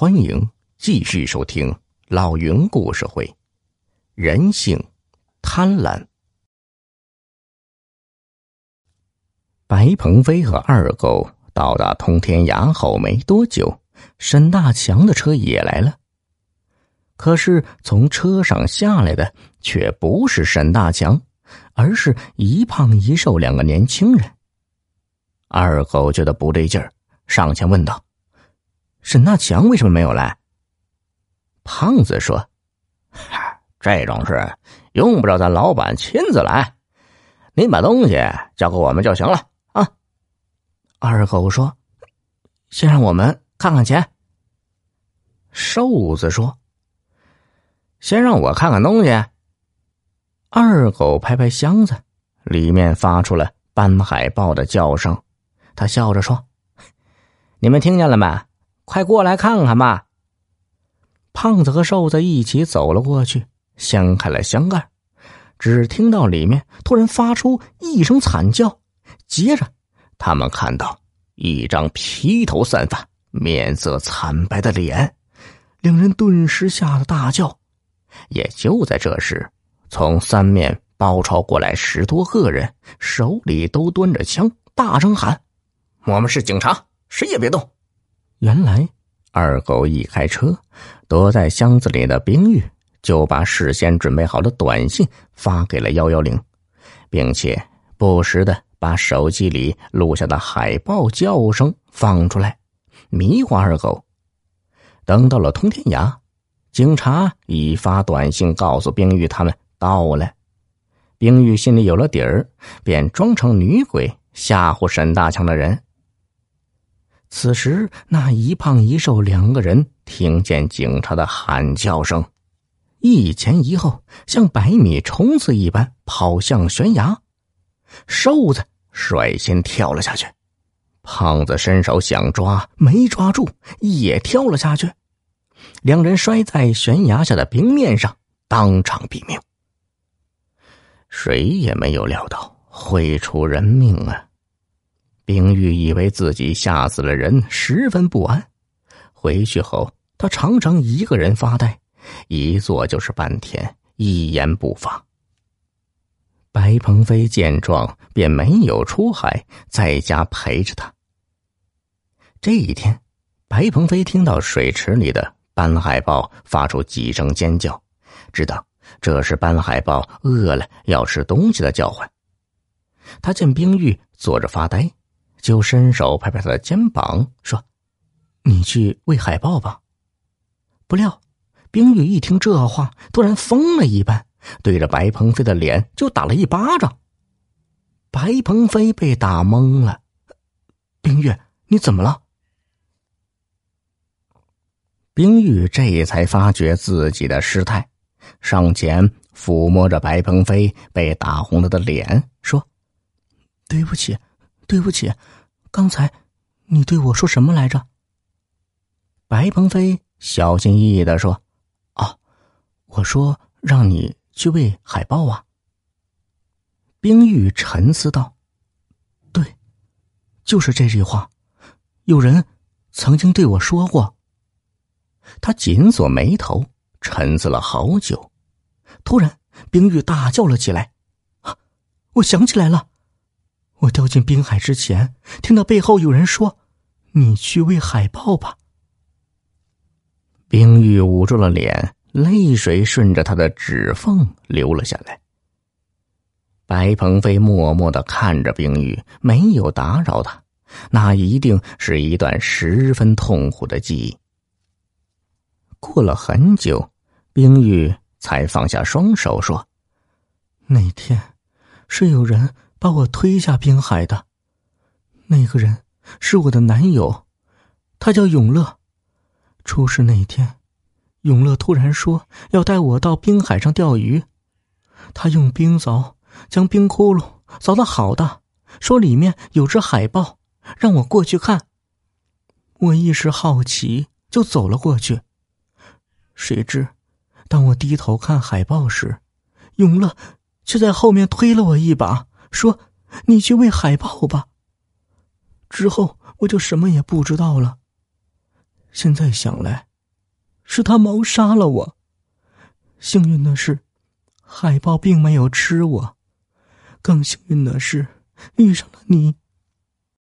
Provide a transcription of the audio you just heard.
欢迎继续收听老云故事会。人性贪婪。白鹏飞和二狗到达通天崖后没多久，沈大强的车也来了。可是从车上下来的却不是沈大强，而是一胖一瘦两个年轻人。二狗觉得不对劲儿，上前问道。沈大强为什么没有来？胖子说：“这种事用不着咱老板亲自来，您把东西交给我们就行了啊。”二狗说：“先让我们看看钱。”瘦子说：“先让我看看东西。”二狗拍拍箱子，里面发出了斑海豹的叫声。他笑着说：“你们听见了没？”快过来看看吧！胖子和瘦子一起走了过去，掀开了箱盖，只听到里面突然发出一声惨叫，接着他们看到一张披头散发、面色惨白的脸，两人顿时吓得大叫。也就在这时，从三面包抄过来十多个人，手里都端着枪，大声喊：“我们是警察，谁也别动！”原来，二狗一开车，躲在箱子里的冰玉就把事先准备好的短信发给了幺幺零，并且不时的把手机里录下的海豹叫声放出来，迷惑二狗。等到了通天崖，警察已发短信告诉冰玉他们到了。冰玉心里有了底儿，便装成女鬼吓唬沈大强的人。此时，那一胖一瘦两个人听见警察的喊叫声，一前一后，像百米冲刺一般跑向悬崖。瘦子率先跳了下去，胖子伸手想抓，没抓住，也跳了下去。两人摔在悬崖下的冰面上，当场毙命。谁也没有料到会出人命啊！冰玉以为自己吓死了人，十分不安。回去后，他常常一个人发呆，一坐就是半天，一言不发。白鹏飞见状，便没有出海，在家陪着他。这一天，白鹏飞听到水池里的斑海豹发出几声尖叫，知道这是斑海豹饿了要吃东西的叫唤。他见冰玉坐着发呆。就伸手拍拍他的肩膀，说：“你去喂海豹吧。”不料，冰玉一听这话，突然疯了一般，对着白鹏飞的脸就打了一巴掌。白鹏飞被打懵了：“冰玉，你怎么了？”冰玉这才发觉自己的失态，上前抚摸着白鹏飞被打红了的脸，说：“对不起。”对不起，刚才你对我说什么来着？白鹏飞小心翼翼的说：“哦，我说让你去喂海豹啊。”冰玉沉思道：“对，就是这句话，有人曾经对我说过。”他紧锁眉头，沉思了好久，突然，冰玉大叫了起来：“啊，我想起来了！”我掉进冰海之前，听到背后有人说：“你去喂海豹吧。”冰玉捂住了脸，泪水顺着他的指缝流了下来。白鹏飞默默的看着冰玉，没有打扰他。那一定是一段十分痛苦的记忆。过了很久，冰玉才放下双手，说：“那天，是有人。”把我推下冰海的，那个人是我的男友，他叫永乐。出事那天，永乐突然说要带我到冰海上钓鱼，他用冰凿将冰窟窿凿的好大，说里面有只海豹，让我过去看。我一时好奇，就走了过去。谁知，当我低头看海豹时，永乐却在后面推了我一把。说：“你去喂海豹吧。”之后我就什么也不知道了。现在想来，是他谋杀了我。幸运的是，海豹并没有吃我。更幸运的是，遇上了你。